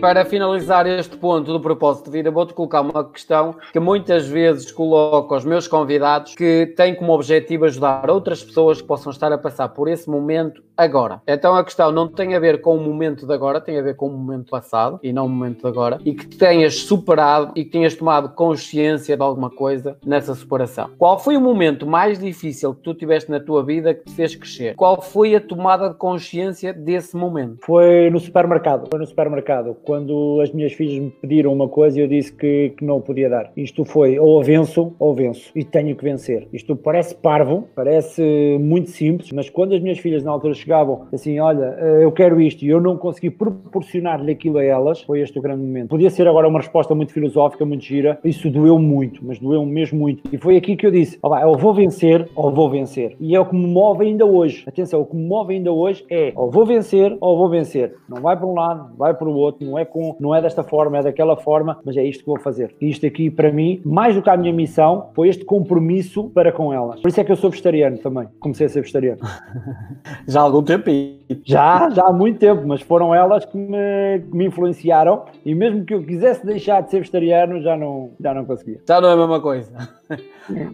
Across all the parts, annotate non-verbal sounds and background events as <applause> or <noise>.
para finalizar este ponto do propósito de vida, vou-te colocar uma questão que muitas vezes coloco aos meus convidados que têm como objetivo ajudar outras pessoas que possam estar a passar por esse momento agora. Então a questão não tem a ver com o momento de agora, tem a ver com o momento passado e não o momento de agora, e que tenhas superado e que tenhas tomado consciência de alguma coisa nessa superação. Qual foi o momento mais difícil que tu tiveste na tua vida que te fez crescer? Qual foi a tomada de consciência desse momento? Foi no supermercado. Foi no supermercado. Quando as minhas filhas me pediram uma coisa e eu disse que, que não podia dar. Isto foi ou venço ou venço. E tenho que vencer. Isto parece parvo, parece muito simples, mas quando as minhas filhas na altura chegavam assim, olha, eh, eu quero isto e eu não consegui proporcionar-lhe aquilo a elas, foi este o grande momento. Podia ser agora uma resposta muito filosófica, muito gira, isso doeu muito, mas doeu mesmo muito. E foi aqui que eu disse, oh, eu vou vencer ou vou vencer. E é o que me move ainda hoje. Atenção, o que me move ainda hoje é ou vou vencer ou vou vencer. Não vai para um lado, vai para o outro, não é, com, não é desta forma, é daquela forma, mas é isto que vou fazer. E isto aqui, para mim, mais do que a minha missão, foi este compromisso para com elas. Por isso é que eu sou vegetariano também. Comecei a ser vegetariano. <laughs> Já há algum tempo? Já, já há muito tempo, mas foram elas que me, que me influenciaram e mesmo que eu quisesse deixar de ser vegetariano, já não, já não conseguia. Já não é a mesma coisa. <laughs>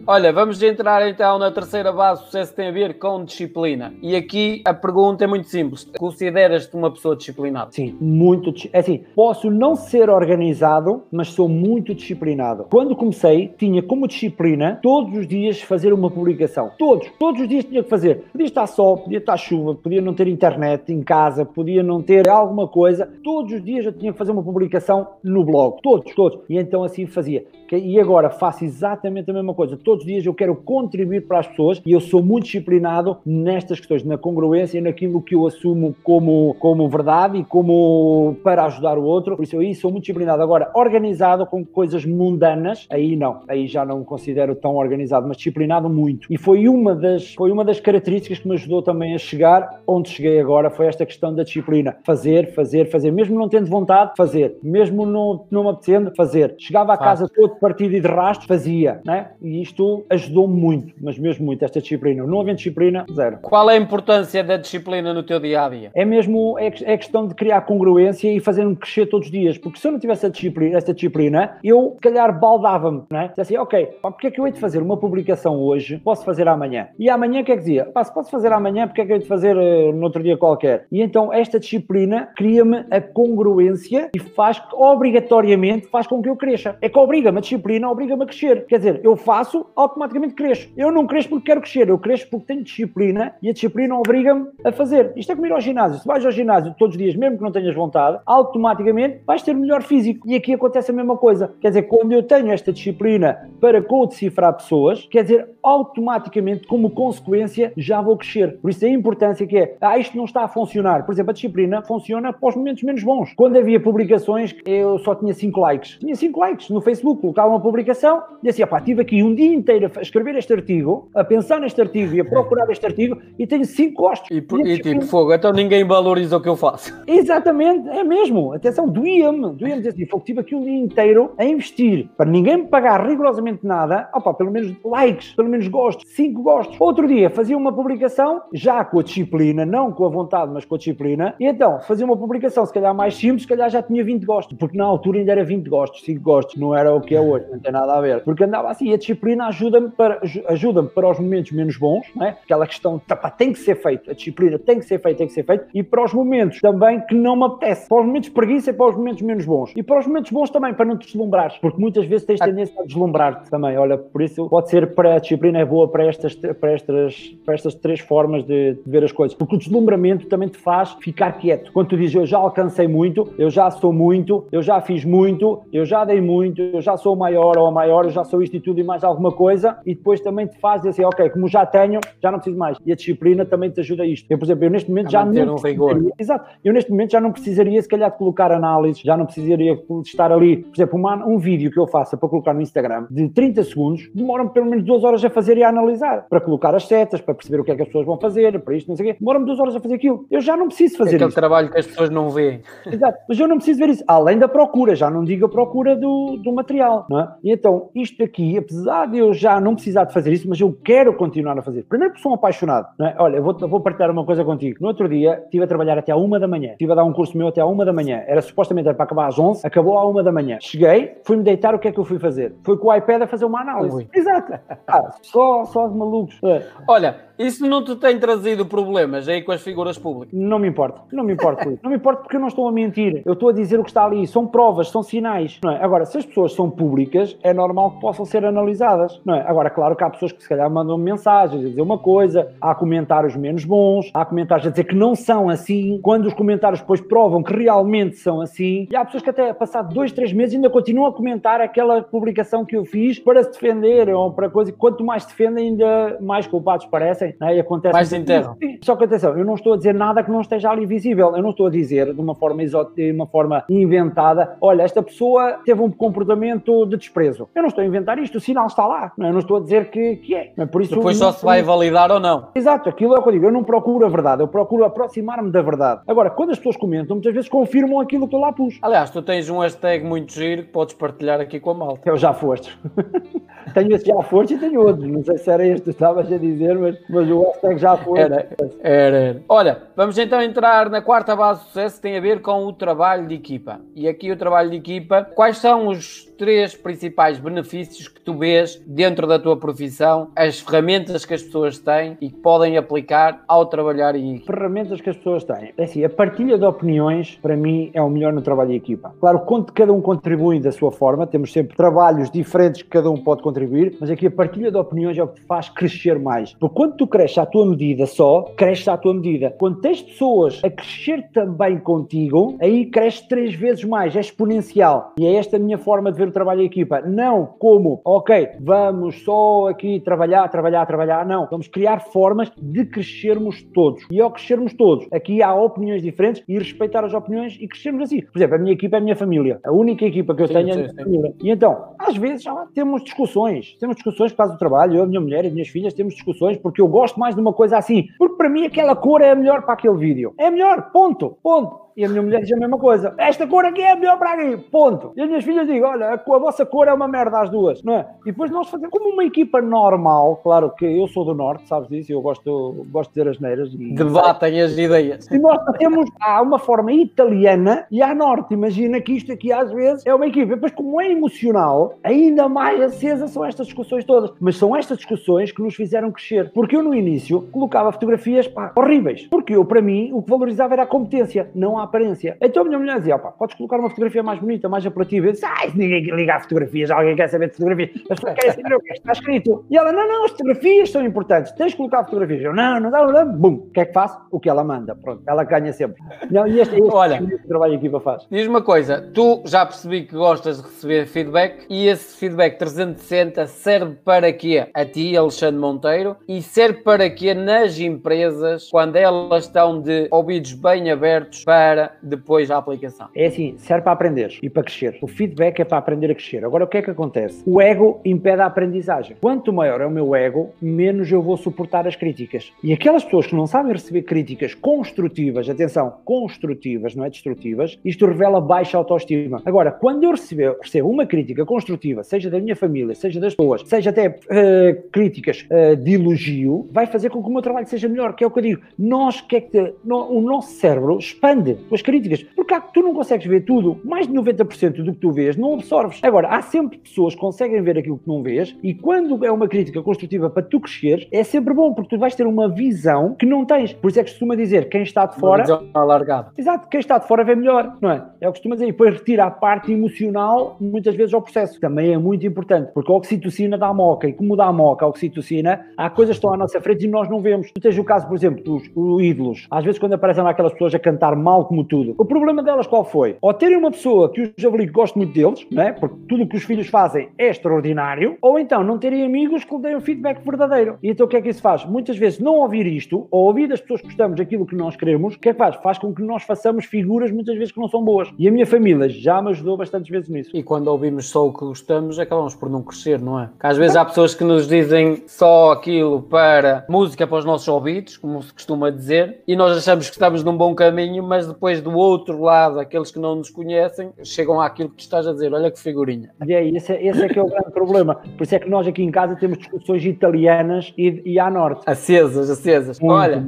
Olha, vamos entrar então na terceira base, o sucesso tem a ver com disciplina. E aqui a pergunta é muito simples. Consideras-te uma pessoa disciplinada? Sim, muito. É assim, posso não ser organizado, mas sou muito disciplinado. Quando comecei, tinha como disciplina todos os dias fazer uma publicação. Todos, todos os dias tinha que fazer. Podia estar sol, podia estar chuva, podia não ter internet em casa, podia não ter alguma coisa. Todos os dias eu tinha que fazer uma publicação no blog. Todos, todos. E então assim fazia. E agora faço exatamente a mesma coisa. Todos os dias eu quero contribuir para as pessoas e eu sou muito disciplinado nestas questões, na congruência e naquilo que eu assumo como, como verdade e como para ajudar o outro. Por isso aí sou muito disciplinado. Agora, organizado com coisas mundanas, aí não. Aí já não me considero tão organizado, mas disciplinado muito. E foi uma das, foi uma das características que me ajudou também a chegar onde cheguei agora, foi esta questão da disciplina. Fazer, fazer, fazer. Mesmo não tendo vontade, fazer. Mesmo não, não me apetecendo, fazer. Chegava a casa todo partido e de rastro, fazia. Né? E isto ajudou muito, mas mesmo muito, esta disciplina. Não havendo disciplina, zero. Qual é a importância da disciplina no teu dia a dia? É mesmo é, é questão de criar congruência e fazer-me crescer todos os dias. Porque se eu não tivesse disciplina, esta disciplina, eu, se calhar, baldava-me. Né? Dizia assim, ok, porque é que eu hei de fazer uma publicação hoje, posso fazer amanhã? E amanhã, o que é que dizia? Pá, se posso fazer amanhã, porque é que eu hei de fazer uh, no outro dia qualquer? E então, esta disciplina cria-me a congruência e faz obrigatoriamente, faz com que eu cresça. É que obriga-me, a disciplina obriga-me a crescer. Quer dizer, eu faço, automaticamente cresço. Eu não cresço porque quero crescer, eu cresço porque tenho disciplina e a disciplina obriga-me a fazer. Isto é como ir ao ginásio. Se vais ao ginásio todos os dias, mesmo que não tenhas vontade, automaticamente vais ter melhor físico. E aqui acontece a mesma coisa. Quer dizer, quando eu tenho esta disciplina para co-decifrar pessoas, quer dizer, automaticamente, como consequência, já vou crescer. Por isso a importância que é, ah, isto não está a funcionar. Por exemplo, a disciplina funciona para os momentos menos bons. Quando havia publicações, eu só tinha 5 likes. Tinha 5 likes no Facebook, colocava uma publicação e assim, pá, tive aqui um dia inteiro a escrever este artigo, a pensar neste artigo e a procurar este artigo e tenho 5 gostos. E, e, e tipo, fogo, então ninguém valoriza o que eu faço. <laughs> Exatamente, é mesmo. Atenção, doía-me, doía-me dizer assim, fogo, tive aqui um dia inteiro a investir para ninguém me pagar rigorosamente nada, opa, pelo menos likes, pelo menos gostos, 5 gostos. Outro dia fazia uma publicação, já com a disciplina, não com a vontade, mas com a disciplina, e então fazia uma publicação, se calhar mais simples, se calhar já tinha 20 gostos, porque na altura ainda era 20 gostos, 5 gostos, não era o que é hoje, não tem nada a ver. Porque andava assim, a disciplina ajuda-me para, ajuda para os momentos menos bons, não é? aquela questão, tá, tem que ser feito, a disciplina tem que ser feita, tem que ser feito, e para os momentos também que não me apetece, para os momentos de preguiça e para os momentos menos bons. E para os momentos bons também, para não te deslumbrares, porque muitas vezes tens tendência a deslumbrar-te também. Olha, por isso pode ser para a disciplina é boa para estas, para estas, para estas três formas de, de ver as coisas, porque o deslumbramento também te faz ficar quieto. Quando tu dizes eu já alcancei muito, eu já sou muito, eu já fiz muito, eu já dei muito, eu já sou maior ou a maior, eu já sou isto e tudo e mais alguma coisa, e depois também te faz dizer assim, ok, como já tenho, já não preciso mais. E a disciplina também te ajuda a isto. Eu, por exemplo, eu neste momento a já não um precisaria, exato, eu neste momento já não precisaria se calhar de colocar análise, já não precisaria de estar ali, por exemplo, uma, um vídeo que eu faça para colocar no Instagram de 30 segundos, demora-me pelo menos duas horas a fazer e a analisar, para colocar as setas, para perceber o que é que as pessoas vão fazer, para isto, não sei o quê. Demora-me duas horas a fazer aquilo. Eu já não preciso fazer Aquele isso. trabalho que as pessoas não veem. <laughs> Exato. Mas eu não preciso ver isso. Além da procura, já não digo a procura do, do material, não é? E então, isto aqui, apesar de eu já não precisar de fazer isso, mas eu quero continuar a fazer. Primeiro porque sou um apaixonado, não é? Olha, eu vou, vou partilhar uma coisa contigo. No outro dia, estive a trabalhar até à uma da manhã. Estive a dar um curso meu até à uma da manhã. Era supostamente era para acabar às 11, acabou à uma da manhã. Cheguei, fui-me deitar, o que é que eu fui fazer? Fui com o iPad a fazer uma análise. Ui. Exato. <laughs> Ah, só, só de malucos. É. Olha, isso não te tem trazido problemas aí com as figuras públicas? Não me importa, não me importa. Não me importa porque eu não estou a mentir. Eu estou a dizer o que está ali. São provas, são sinais. Não é? Agora, se as pessoas são públicas, é normal que possam ser analisadas. Não é? Agora, claro que há pessoas que se calhar mandam mensagens a dizer uma coisa, há comentários menos bons, há comentários a dizer que não são assim, quando os comentários depois provam que realmente são assim. E há pessoas que até passado dois, três meses ainda continuam a comentar aquela publicação que eu fiz para se defender ou para coisa. Quanto mais se defendem, ainda mais culpados parecem. Não é? E acontece Mais enterram. Só que atenção, eu não estou a dizer nada que não esteja ali visível. Eu não estou a dizer de uma forma exó- de uma forma inventada, olha, esta pessoa teve um comportamento de desprezo. Eu não estou a inventar isto, o sinal está lá. não é? Eu não estou a dizer que, que é. É? Por isso, Depois só se vai validar ou não. Exato, aquilo é o que eu digo. Eu não procuro a verdade, eu procuro aproximar-me da verdade. Agora, quando as pessoas comentam, muitas vezes confirmam aquilo que eu lá pus. Aliás, tu tens um hashtag muito giro que podes partilhar aqui com a malta. Eu já foste. <laughs> tenho esse já foste e tenho outros. Não sei se era este que estavas a dizer, mas, mas o hashtag já foste. Era, era, era. Olha, vamos então entrar na quarta base de sucesso que tem a ver com o trabalho de equipa. E aqui o trabalho de equipa, quais são os três principais benefícios que tu vês dentro da tua profissão, as ferramentas que as pessoas têm e que podem aplicar ao trabalhar em equipa? ferramentas que as pessoas têm. É assim, a partilha de opiniões, para mim, é o melhor no trabalho de equipa. Claro, quando cada um contribui da sua forma, temos sempre trabalhos diferentes que cada um pode contribuir, mas aqui a partilha de opiniões é o que te faz crescer mais. Porque quando tu cresces à tua medida só, cresces à tua medida. Quando tens pessoas a crescer também contigo, aí cresces três vezes mais, é exponencial. E é esta a minha forma de ver o trabalho de equipa. Não como, ok, vamos só aqui trabalhar, trabalhar, trabalhar. Não, vamos criar formas de crescermos todos. E ao crescermos todos, aqui há opiniões diferentes e respeitar as opiniões e crescermos assim. Por exemplo, a minha equipa é a minha família. A única equipa que eu Sim, tenho é a sim, minha sim. família. E então, às vezes já temos discussões. Temos discussões por causa do trabalho. Eu, a minha mulher e as minhas filhas temos discussões porque eu gosto mais de uma coisa assim. Porque para mim aquela cor é a melhor para aquele vídeo. É melhor, ponto, ponto. E a minha mulher diz a mesma coisa. Esta cor aqui é a melhor para aqui. Ponto. E as minhas filhas dizem, olha, a, a vossa cor é uma merda às duas, não é? E depois nós fazemos como uma equipa normal. Claro que eu sou do Norte, sabes disso? Eu gosto, gosto de dizer as neiras. E, Debatem as ideias. e nós temos, há uma forma italiana e há norte. Imagina que isto aqui às vezes é uma equipa. Depois, como é emocional, ainda mais acesa são estas discussões todas. Mas são estas discussões que nos fizeram crescer. Porque eu no início colocava fotografias pá, horríveis. Porque eu, para mim, o que valorizava era a competência, não a aparência. Então a minha mulher dizia, pá, podes colocar uma fotografia mais bonita, mais apelativa. Eu disse, ai, se ninguém liga a fotografias, alguém quer saber de fotografias. As pessoas querem saber o que é que está escrito. E ela, não, não, as fotografias são importantes. Tens de colocar fotografias. Eu, não, não dá, não dá. Bum. O que é que faço? O que ela manda. Pronto, ela ganha sempre. Não, e este, este Olha. é o trabalho que a equipa faz. Diz uma coisa, tu já percebi que gostas de receber feedback e esse feedback 360 serve para quê? A ti, Alexandre Monteiro, e serve para quê nas empresas quando elas estão de ouvidos bem abertos para depois a aplicação? É assim, serve para aprender e para crescer. O feedback é para aprender a crescer. Agora, o que é que acontece? O ego impede a aprendizagem. Quanto maior é o meu ego, menos eu vou suportar as críticas. E aquelas pessoas que não sabem receber críticas construtivas, atenção, construtivas, não é destrutivas, isto revela baixa autoestima. Agora, quando eu recebo, recebo uma crítica construtiva, seja da minha família, seja das pessoas, seja até eh, críticas eh, de elogio, vai fazer com que o meu trabalho seja melhor, que é o que eu digo. Nós, que é que no- o nosso cérebro expande as críticas, porque há, tu não consegues ver tudo, mais de 90% do que tu vês não absorves. Agora, há sempre pessoas que conseguem ver aquilo que não vês e quando é uma crítica construtiva para tu cresceres, é sempre bom, porque tu vais ter uma visão que não tens. Por isso é que costuma dizer, quem está de fora... Visão alargada. Exato, quem está de fora vê melhor, não é? É o que costuma dizer. E depois retira a parte emocional, muitas vezes, ao processo. Também é muito importante, porque a oxitocina dá moca. E como dá moca a oxitocina, há coisas que estão à nossa frente e nós não vemos. Tu tens o caso, por exemplo, dos os ídolos. Às vezes, quando aparecem lá aquelas pessoas a cantar mal como tudo. O problema delas qual foi? Ou terem uma pessoa que o javali goste muito deles, não é? porque tudo o que os filhos fazem é extraordinário, ou então não terem amigos que lhe deem um feedback verdadeiro. E então o que é que isso faz? Muitas vezes não ouvir isto, ou ouvir das pessoas que gostamos aquilo que nós queremos, o que é que faz? Faz com que nós façamos figuras muitas vezes que não são boas. E a minha família já me ajudou bastantes vezes nisso. E quando ouvimos só o que gostamos, acabamos por não crescer, não é? Porque às vezes há pessoas que nos dizem só aquilo para música para os nossos ouvidos, como se costuma dizer, e nós achamos que estamos num bom caminho, mas depois do outro lado, aqueles que não nos conhecem, chegam àquilo que tu estás a dizer, olha que figurinha. E é, esse, é, esse é que é o grande problema. Por isso é que nós aqui em casa temos discussões italianas e, e à norte. Acesas, acesas. Muito. Olha,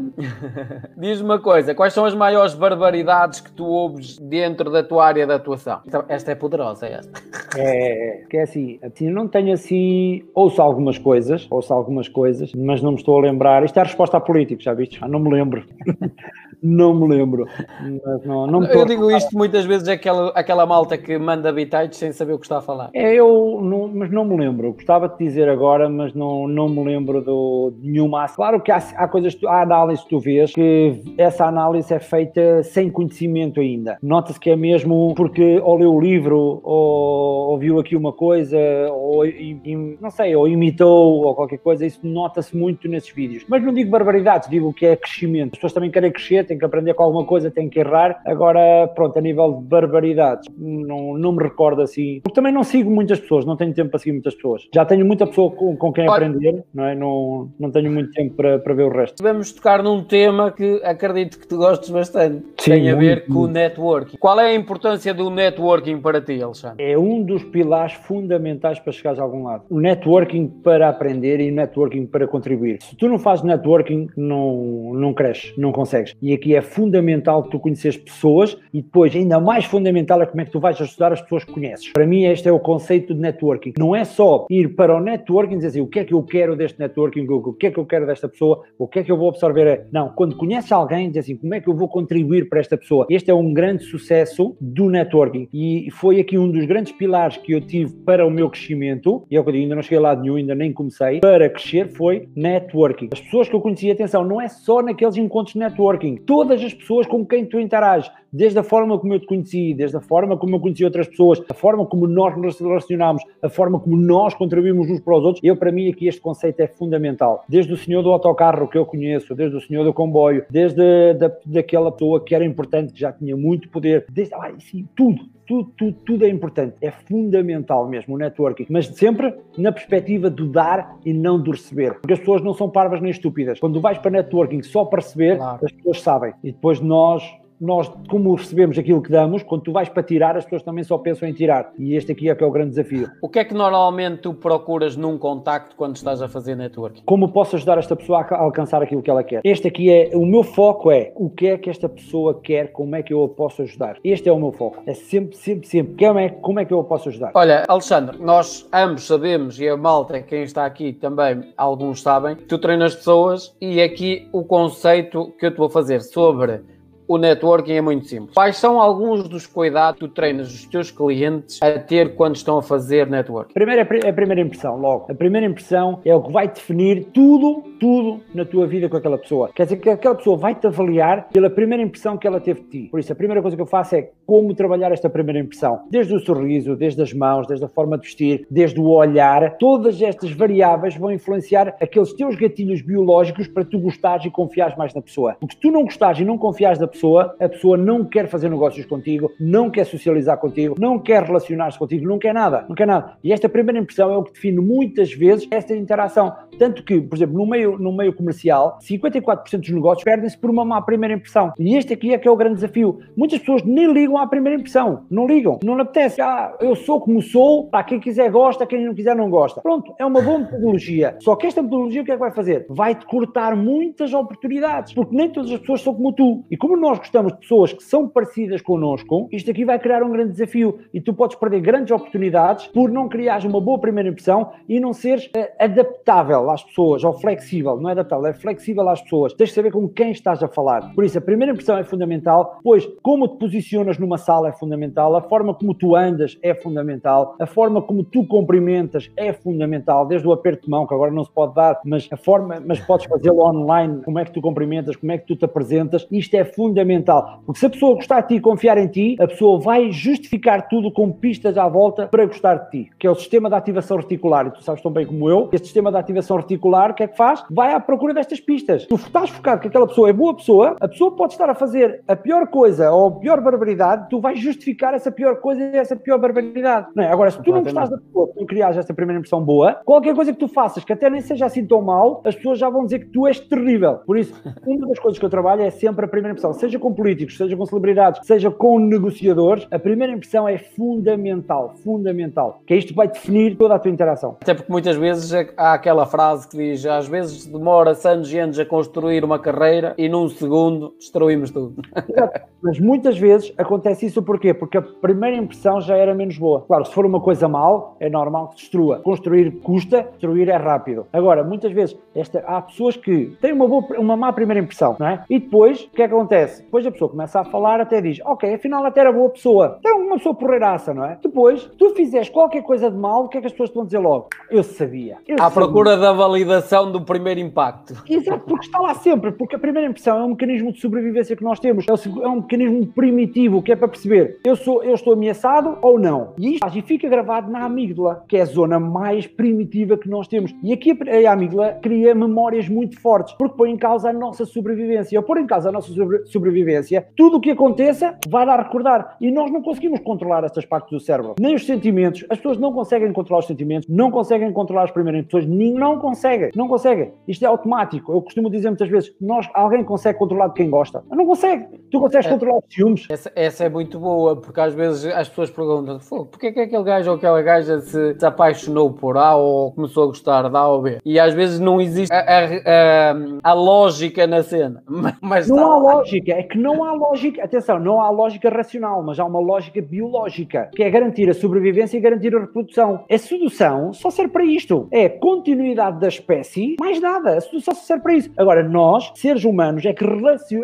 <laughs> diz-me uma coisa, quais são as maiores barbaridades que tu ouves dentro da tua área de atuação? Então, esta é poderosa, esta. É, que é assim, assim, não tenho assim, ouço algumas coisas, ouço algumas coisas, mas não me estou a lembrar. Isto é a resposta a políticos, já viste? Ah, não me lembro. <laughs> não me lembro. Não, não eu digo isto muitas vezes, é aquela, aquela malta que manda bitites sem saber o que está a falar. É, eu, não, mas não me lembro. Gostava de dizer agora, mas não, não me lembro do, de nenhuma. Claro que há, há coisas, há análise que tu vês que essa análise é feita sem conhecimento ainda. Nota-se que é mesmo porque ou leu o livro, ou ouviu aqui uma coisa, ou não sei, ou imitou, ou qualquer coisa. Isso nota-se muito nesses vídeos. Mas não digo barbaridades, digo que é crescimento. As pessoas também querem crescer, têm que aprender com alguma coisa, têm que Agora, pronto, a nível de barbaridades, não, não me recordo assim. Porque também não sigo muitas pessoas, não tenho tempo para seguir muitas pessoas. Já tenho muita pessoa com, com quem Olha, aprender, não é? Não, não tenho muito tempo para, para ver o resto. Vamos tocar num tema que acredito que tu gostes bastante. Sim, tem a ver muito, com o networking. Qual é a importância do networking para ti, Alexandre? É um dos pilares fundamentais para chegares a algum lado. O networking para aprender e o networking para contribuir. Se tu não fazes networking, não, não cresces, não consegues. E aqui é fundamental que tu conheces pessoas e depois, ainda mais fundamental, é como é que tu vais ajudar as pessoas que conheces. Para mim, este é o conceito de networking. Não é só ir para o networking e dizer assim, o que é que eu quero deste networking, o que é que eu quero desta pessoa, o que é que eu vou absorver. Não, quando conheces alguém, diz assim, como é que eu vou contribuir para esta pessoa. Este é um grande sucesso do networking e foi aqui um dos grandes pilares que eu tive para o meu crescimento, e é eu ainda não cheguei lá nenhum, ainda nem comecei, para crescer foi networking. As pessoas que eu conheci, atenção, não é só naqueles encontros de networking, todas as pessoas com quem tu interages, desde a forma como eu te conheci, desde a forma como eu conheci outras pessoas, a forma como nós nos relacionamos, a forma como nós contribuímos uns para os outros, eu para mim aqui este conceito é fundamental. Desde o senhor do autocarro que eu conheço, desde o senhor do comboio, desde da, daquela pessoa que era importante, que já tinha muito poder, desde, ai, sim, tudo, tudo, tudo, tudo é importante, é fundamental mesmo o networking, mas sempre na perspectiva do dar e não do receber, porque as pessoas não são parvas nem estúpidas. Quando vais para networking só para receber, claro. as pessoas sabem, e depois nós nós, como recebemos aquilo que damos, quando tu vais para tirar, as pessoas também só pensam em tirar. E este aqui é que é o grande desafio. O que é que normalmente tu procuras num contacto quando estás a fazer networking? Como posso ajudar esta pessoa a alcançar aquilo que ela quer? Este aqui é, o meu foco é o que é que esta pessoa quer, como é que eu a posso ajudar. Este é o meu foco. É sempre, sempre, sempre. Como é, como é que eu a posso ajudar? Olha, Alexandre, nós ambos sabemos, e a malta, quem está aqui também, alguns sabem, que tu treinas pessoas e aqui o conceito que eu te vou fazer sobre o networking é muito simples. Quais são alguns dos cuidados que tu treinas os teus clientes a ter quando estão a fazer networking? Primeiro é a primeira impressão, logo. A primeira impressão é o que vai definir tudo, tudo na tua vida com aquela pessoa. Quer dizer que aquela pessoa vai-te avaliar pela primeira impressão que ela teve de ti. Por isso, a primeira coisa que eu faço é como trabalhar esta primeira impressão. Desde o sorriso, desde as mãos, desde a forma de vestir, desde o olhar. Todas estas variáveis vão influenciar aqueles teus gatilhos biológicos para tu gostares e confiares mais na pessoa. Porque se tu não gostares e não confiares da pessoa, pessoa, a pessoa não quer fazer negócios contigo, não quer socializar contigo, não quer relacionar-se contigo, não quer nada, não quer nada. E esta primeira impressão é o que define muitas vezes esta interação. Tanto que, por exemplo, no meio, no meio comercial, 54% dos negócios perdem-se por uma má primeira impressão. E este aqui é que é o grande desafio. Muitas pessoas nem ligam à primeira impressão, não ligam, não lhe apetece. Ah, eu sou como sou, para quem quiser gosta, quem não quiser não gosta. Pronto, é uma boa metodologia. Só que esta metodologia o que é que vai fazer? Vai-te cortar muitas oportunidades, porque nem todas as pessoas são como tu. E como nós gostamos de pessoas que são parecidas connosco, isto aqui vai criar um grande desafio e tu podes perder grandes oportunidades por não criares uma boa primeira impressão e não seres uh, adaptável às pessoas, ou flexível, não é adaptável, é flexível às pessoas. Tens de saber com quem estás a falar. Por isso, a primeira impressão é fundamental, pois como te posicionas numa sala é fundamental, a forma como tu andas é fundamental, a forma como tu cumprimentas é fundamental, desde o aperto de mão, que agora não se pode dar, mas a forma, mas podes fazê-lo online, como é que tu cumprimentas, como é que tu te apresentas, isto é fundamental fundamental. Porque se a pessoa gostar de ti e confiar em ti, a pessoa vai justificar tudo com pistas à volta para gostar de ti, que é o sistema de ativação reticular. E tu sabes tão bem como eu, este sistema de ativação reticular, o que é que faz? Vai à procura destas pistas. Tu estás focado que aquela pessoa é boa pessoa, a pessoa pode estar a fazer a pior coisa ou a pior barbaridade, tu vais justificar essa pior coisa e essa pior barbaridade. Não é? Agora, se tu não gostas da pessoa, tu criares essa primeira impressão boa, qualquer coisa que tu faças que até nem seja assim tão mal, as pessoas já vão dizer que tu és terrível. Por isso, uma das coisas que eu trabalho é sempre a primeira impressão, seja com políticos, seja com celebridades, seja com negociadores, a primeira impressão é fundamental, fundamental, que é isto vai definir toda a tua interação. Até porque muitas vezes é há aquela frase que diz, às vezes demora-se anos e anos a construir uma carreira e num segundo destruímos tudo. Exato. <laughs> Mas muitas vezes acontece isso porquê? Porque a primeira impressão já era menos boa. Claro, se for uma coisa mal, é normal que destrua. Construir custa, destruir é rápido. Agora, muitas vezes esta, há pessoas que têm uma, boa, uma má primeira impressão, não é? E depois, o que é que acontece? Depois a pessoa começa a falar, até diz, ok, afinal até era boa pessoa. Então uma pessoa porreiraça, não é? Depois, tu fizeres qualquer coisa de mal, o que é que as pessoas vão dizer logo? Eu sabia. Eu à sabia. procura da validação do primeiro impacto. Exato, porque está lá sempre, porque a primeira impressão é um mecanismo de sobrevivência que nós temos, é um mecanismo primitivo que é para perceber eu, sou, eu estou ameaçado ou não. E isto e fica gravado na amígdala, que é a zona mais primitiva que nós temos. E aqui a amígdala cria memórias muito fortes, porque põe em causa a nossa sobrevivência. Ao pôr em causa a nossa sobre sobrevivência, tudo o que aconteça vai dar a recordar. E nós não conseguimos controlar estas partes do cérebro. Nem os sentimentos. As pessoas não conseguem controlar os sentimentos, não conseguem controlar as primeiras pessoas, não conseguem, não conseguem. Isto é automático. Eu costumo dizer muitas vezes, nós, alguém consegue controlar de quem gosta. Não consegue. Tu consegues é, controlar os ciúmes. Essa, essa, é muito boa, porque às vezes as pessoas perguntam, porquê que aquele gajo ou aquela gaja se, se apaixonou por A ou começou a gostar da A ou B? E às vezes não existe a, a, a, a lógica na cena. <laughs> Mas não há lógica, é que não há lógica, atenção, não há lógica racional, mas há uma lógica biológica, que é garantir a sobrevivência e garantir a reprodução. A sedução só serve para isto. É continuidade da espécie, mais nada. A sedução só serve para isso. Agora, nós, seres humanos, é que,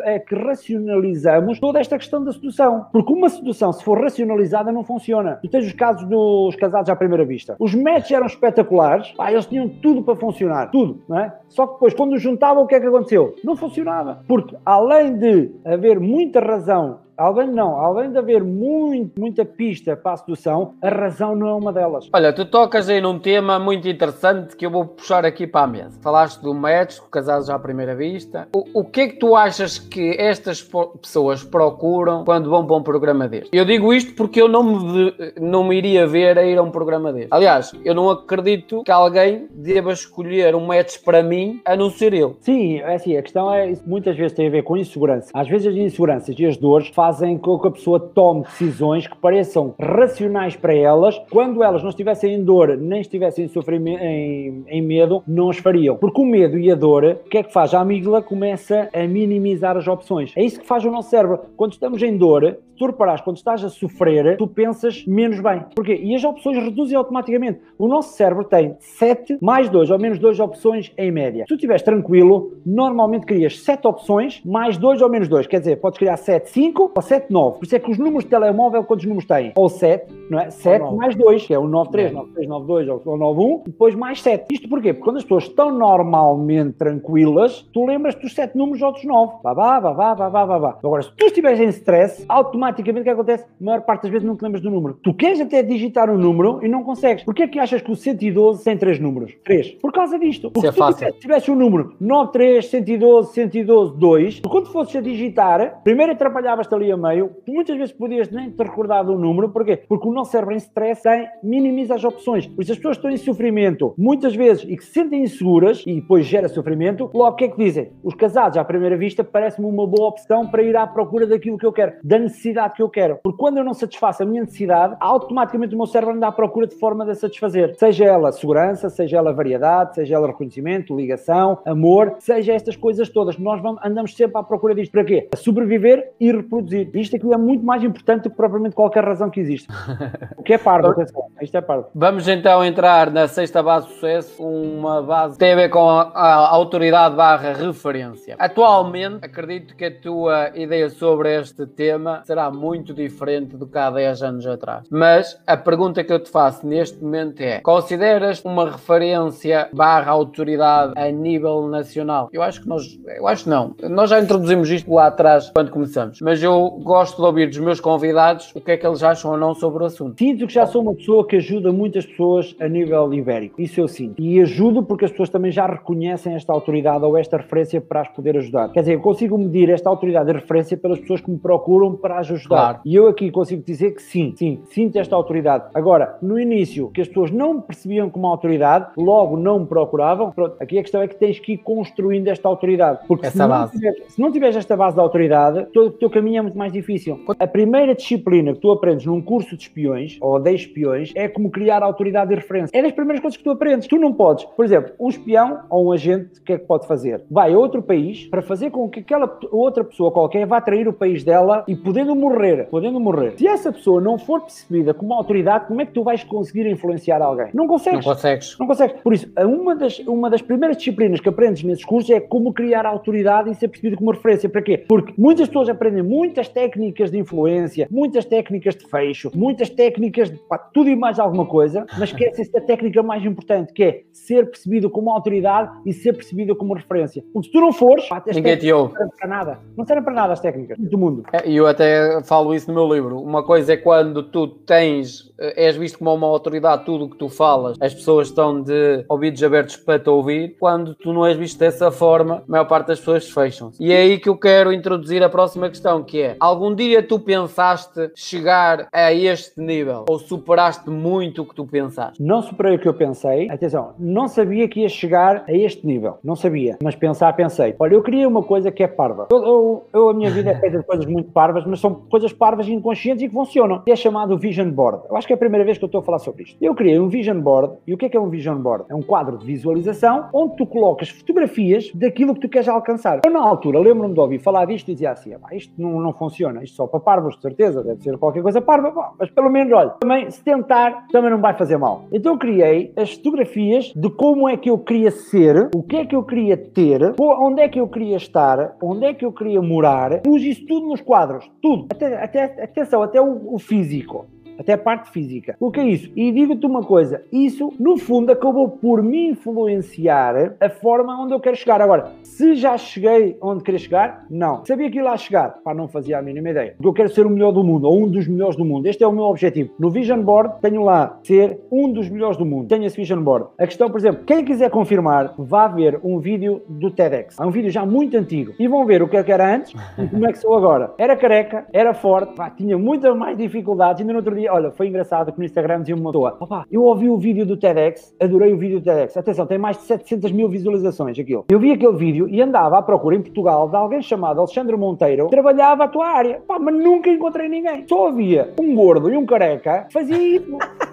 é que racionalizamos toda esta questão da sedução. Porque uma sedução, se for racionalizada, não funciona. Tu tens os casos dos casados à primeira vista. Os matches eram espetaculares, pá, eles tinham tudo para funcionar, tudo, não é? Só que depois, quando juntavam, o que é que aconteceu? Não funcionava. Porque, além de haver muita razão Além não, além de haver muito, muita pista para a sedução, a razão não é uma delas. Olha, tu tocas aí num tema muito interessante que eu vou puxar aqui para a mesa. Falaste do match, casados à primeira vista. O, o que é que tu achas que estas pessoas procuram quando vão para um programa deste? Eu digo isto porque eu não me, não me iria ver a ir a um programa deste. Aliás, eu não acredito que alguém deva escolher um match para mim a não ser ele. Sim, é assim, a questão é, muitas vezes tem a ver com insegurança. Às vezes as inseguranças e as dores fazem com que a pessoa tome decisões que pareçam racionais para elas, quando elas não estivessem em dor nem estivessem em, sofrimento, em, em medo, não as fariam. Porque o medo e a dor, o que é que faz? A amígdala começa a minimizar as opções. É isso que faz o nosso cérebro. Quando estamos em dor, se tu reparares, quando estás a sofrer, tu pensas menos bem. Porquê? E as opções reduzem automaticamente. O nosso cérebro tem 7 mais 2 ou menos 2 opções em média. Se tu estiveres tranquilo, normalmente crias 7 opções mais 2 ou menos 2. Quer dizer, podes criar 7, 5 ou 7, 9. Por isso é que os números de telemóvel, quantos números têm? Ou 7, não é? 7 mais 2, que é o 93, é. 93, 92 ou 91, e depois mais 7. Isto porquê? Porque quando as pessoas estão normalmente tranquilas, tu lembras dos 7 números ou dos 9. Vá, vá, vá, vá, vá, vá, vá. Agora, se tu estiveres em stress, automaticamente o que acontece? A maior parte das vezes não te lembras do número. Tu queres até digitar um número e não consegues. Porquê é que achas que o 112 tem três números? Três. Por causa disto. Porque é. Se tivesse um número 93, 112, 112, 2, quando fosses a digitar, primeiro atrapalhavas-te ali a meio, tu muitas vezes podias nem te recordar do número. Porquê? Porque o nosso cérebro em stress tem, minimiza as opções. Por isso as pessoas estão em sofrimento muitas vezes e que se sentem inseguras e depois gera sofrimento, logo o que é que dizem? Os casados à primeira vista parece-me uma boa opção para ir à procura daquilo que eu quero, da necessidade que eu quero. Porque quando eu não satisfaço a minha necessidade, automaticamente o meu cérebro anda à procura de forma de a satisfazer. Seja ela segurança, seja ela variedade, seja ela reconhecimento, ligação, amor, seja estas coisas todas. Nós vamos, andamos sempre à procura disto. Para quê? A sobreviver e reproduzir introduzir. Isto aqui é muito mais importante do que propriamente qualquer razão que existe. <laughs> O que é parvo, atenção, isto é parvo. Vamos então entrar na sexta base de sucesso, uma base que tem a ver com a, a autoridade barra referência. Atualmente, acredito que a tua ideia sobre este tema será muito diferente do que há 10 anos atrás. Mas a pergunta que eu te faço neste momento é: consideras uma referência barra autoridade a nível nacional? Eu acho que nós, eu acho não. Nós já introduzimos isto lá atrás quando começamos, mas eu gosto de ouvir dos meus convidados o que é que eles acham ou não sobre o assunto. Sinto que já sou uma pessoa que ajuda muitas pessoas a nível ibérico. Isso eu sinto. E ajudo porque as pessoas também já reconhecem esta autoridade ou esta referência para as poder ajudar. Quer dizer, eu consigo medir esta autoridade e referência pelas pessoas que me procuram para as ajudar. Claro. E eu aqui consigo dizer que sim, sim, sinto esta autoridade. Agora, no início, que as pessoas não me percebiam como autoridade, logo não me procuravam, pronto, aqui a questão é que tens que ir construindo esta autoridade. Porque se não, tiveres, se não, tiveres, esta base de autoridade, o teu caminho é muito mais difícil. A primeira disciplina que tu aprendes num curso de espiões, ou de espiões, é como criar autoridade e referência. É das primeiras coisas que tu aprendes. Tu não podes, por exemplo, um espião ou um agente, o que é que pode fazer? Vai a outro país para fazer com que aquela outra pessoa qualquer vá trair o país dela e podendo morrer, podendo morrer. Se essa pessoa não for percebida como autoridade, como é que tu vais conseguir influenciar alguém? Não consegues. Não consegues. Não consegues. Por isso, uma das, uma das primeiras disciplinas que aprendes nesses cursos é como criar autoridade e ser percebido como referência. Para quê? Porque muitas pessoas aprendem muitas técnicas de influência, muitas técnicas de fecho, muitas técnicas de pá, tudo e mais alguma coisa, mas esquecem-se da técnica mais importante, que é ser percebido como autoridade e ser percebido como referência. Porque se tu não fores, pá, Ninguém te ouve. não servem para nada. Não servem para nada as técnicas do mundo. É, e eu até falo isso no meu livro. Uma coisa é quando tu tens, eh, és visto como uma autoridade, tudo o que tu falas, as pessoas estão de ouvidos abertos para te ouvir. Quando tu não és visto dessa forma, a maior parte das pessoas fecham. -se. E é aí que eu quero introduzir a próxima questão, que é: algum dia tu pensaste chegar a este nível ou superaste muito o que tu pensaste? Não superei o que eu pensei. Atenção, não sabia que ia chegar a este nível. Não sabia. Mas pensar, pensei. Olha, eu queria uma coisa que é parva. Eu, eu, eu a minha vida é feita de coisas muito parvas, mas são coisas parvas inconscientes e que funcionam. E é chamado Vision Board. Eu acho que é a primeira vez que eu estou a falar sobre isto. Eu criei um Vision Board. E o que é que é um Vision Board? É um quadro de visualização onde tu colocas fotografias daquilo que tu queres alcançar. Eu, na altura, lembro-me de ouvir falar disto e dizia assim: ah, isto não, não funciona, isto só para parvos, de certeza, deve ser qualquer coisa parva, Bom, mas pelo menos, olha, também se tentar, também não vai fazer mal. Então eu criei as fotografias de como é que eu queria ser, o que é que eu queria ter, onde é que eu queria estar, onde é que eu queria morar, pus isso tudo nos quadros, tudo, até, até atenção, até o, o físico até a parte física. O que é isso? E digo-te uma coisa: isso, no fundo, acabou por me influenciar a forma onde eu quero chegar. Agora, se já cheguei onde queria chegar, não. Sabia que ia lá chegar? Pá, não fazia a mínima ideia. Porque eu quero ser o melhor do mundo, ou um dos melhores do mundo. Este é o meu objetivo. No Vision Board, tenho lá ser um dos melhores do mundo. Tenho esse Vision Board. A questão, por exemplo, quem quiser confirmar, vá ver um vídeo do TEDx. É um vídeo já muito antigo. E vão ver o que é era antes e como é que sou agora. Era careca, era forte, pá, tinha muitas mais dificuldades. Ainda no outro dia, olha, foi engraçado que no Instagram dizia uma pessoa: eu ouvi o vídeo do TEDx, adorei o vídeo do TEDx. Atenção, tem mais de 700 mil visualizações aquilo. Eu vi aquele vídeo e andava à procura em Portugal de alguém chamado Alexandre Monteiro trabalhava a tua área. Pá, mas nunca encontrei ninguém. Só havia um gordo e um careca fazia isso. <laughs>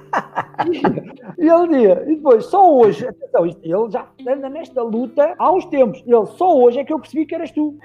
e ele dizia, e depois, só hoje, atenção, ele já anda nesta luta há uns tempos. Ele, só hoje é que eu percebi que eras tu.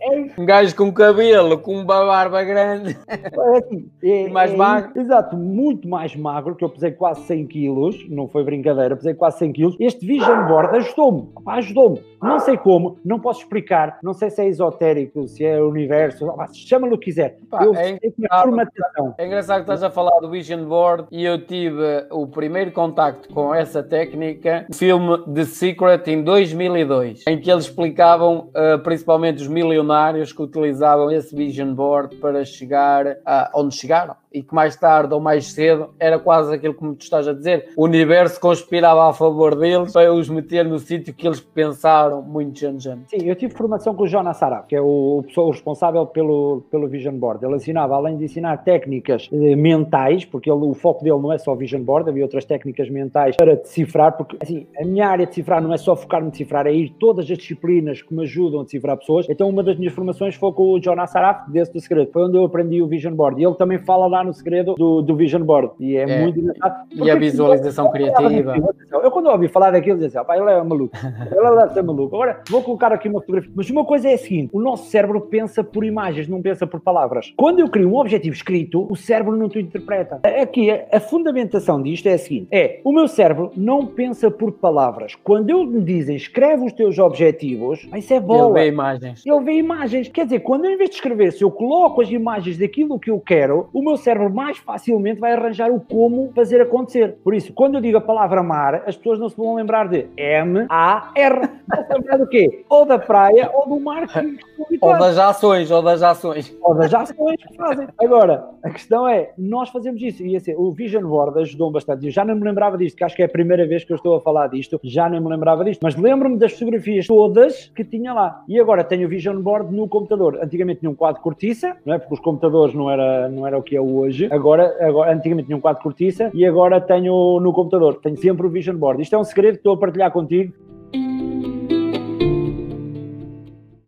É... Um gajo com cabelo, com uma barba grande. É assim, é, mais é, magro. Exato, muito mais magro, que eu pesei quase 100 quilos, não foi brincadeira, pesei quase 100 quilos. Este Vision Board ajudou-me, ajudou-me. Não sei como, não posso explicar, não sei se é esotérico, se é universo, chama-lhe o que quiser. Pá, eu é, engraçado, é engraçado que estás a falar do Vision Board e eu tive o primeiro contacto com essa técnica no filme The Secret em 2002, em que eles explicavam uh, principalmente os milionários que utilizavam esse Vision Board para chegar a onde chegaram e que mais tarde ou mais cedo era quase aquilo que tu estás a dizer. O universo conspirava a favor deles para os meter no sítio que eles pensaram muitos anos antes. Sim, eu tive formação com o Jonas Saraf, que é o, o responsável pelo, pelo Vision Board. Ele ensinava, além de ensinar técnicas eh, mentais, porque ele, o foco dele não é só só Vision Board, havia outras técnicas mentais para decifrar, porque assim, a minha área de decifrar não é só focar-me em decifrar, é ir todas as disciplinas que me ajudam a decifrar pessoas. Então, uma das minhas formações foi com o Jonas Saraf, desse do segredo. Foi onde eu aprendi o Vision Board. E ele também fala lá no segredo do, do Vision Board. E é, é. muito engraçado. E a visualização criativa. Eu, quando ouvi falar daquilo, dizia assim, ele é maluco. <laughs> Ele deve ser maluco. Agora, vou colocar aqui uma fotografia. Mas uma coisa é a seguinte: o nosso cérebro pensa por imagens, não pensa por palavras. Quando eu crio um objetivo escrito, o cérebro não te interpreta. Aqui, a fundamentação disto é a seguinte: é o meu cérebro não pensa por palavras. Quando eu me dizem escreve os teus objetivos, isso é bola. Ele vê imagens. Ele vê imagens. Quer dizer, quando em vez de escrever, se eu coloco as imagens daquilo que eu quero, o meu cérebro mais facilmente vai arranjar o como fazer acontecer. Por isso, quando eu digo a palavra mar, as pessoas não se vão lembrar de M-A-R. Vão se lembrar do quê? <laughs> Ou da praia ou do mar que <laughs> Ou das ações, ou das ações. Ou das ações que fazem. Agora, a questão é, nós fazemos isso. E assim, o Vision Board ajudou bastante. Eu já não me lembrava disto, que acho que é a primeira vez que eu estou a falar disto. Já não me lembrava disto. Mas lembro-me das fotografias todas que tinha lá. E agora tenho o Vision Board no computador. Antigamente tinha um quadro cortiça, não é? Porque os computadores não era, não era o que é hoje. Agora, agora, antigamente tinha um quadro cortiça e agora tenho no computador. Tenho sempre o Vision Board. Isto é um segredo que estou a partilhar contigo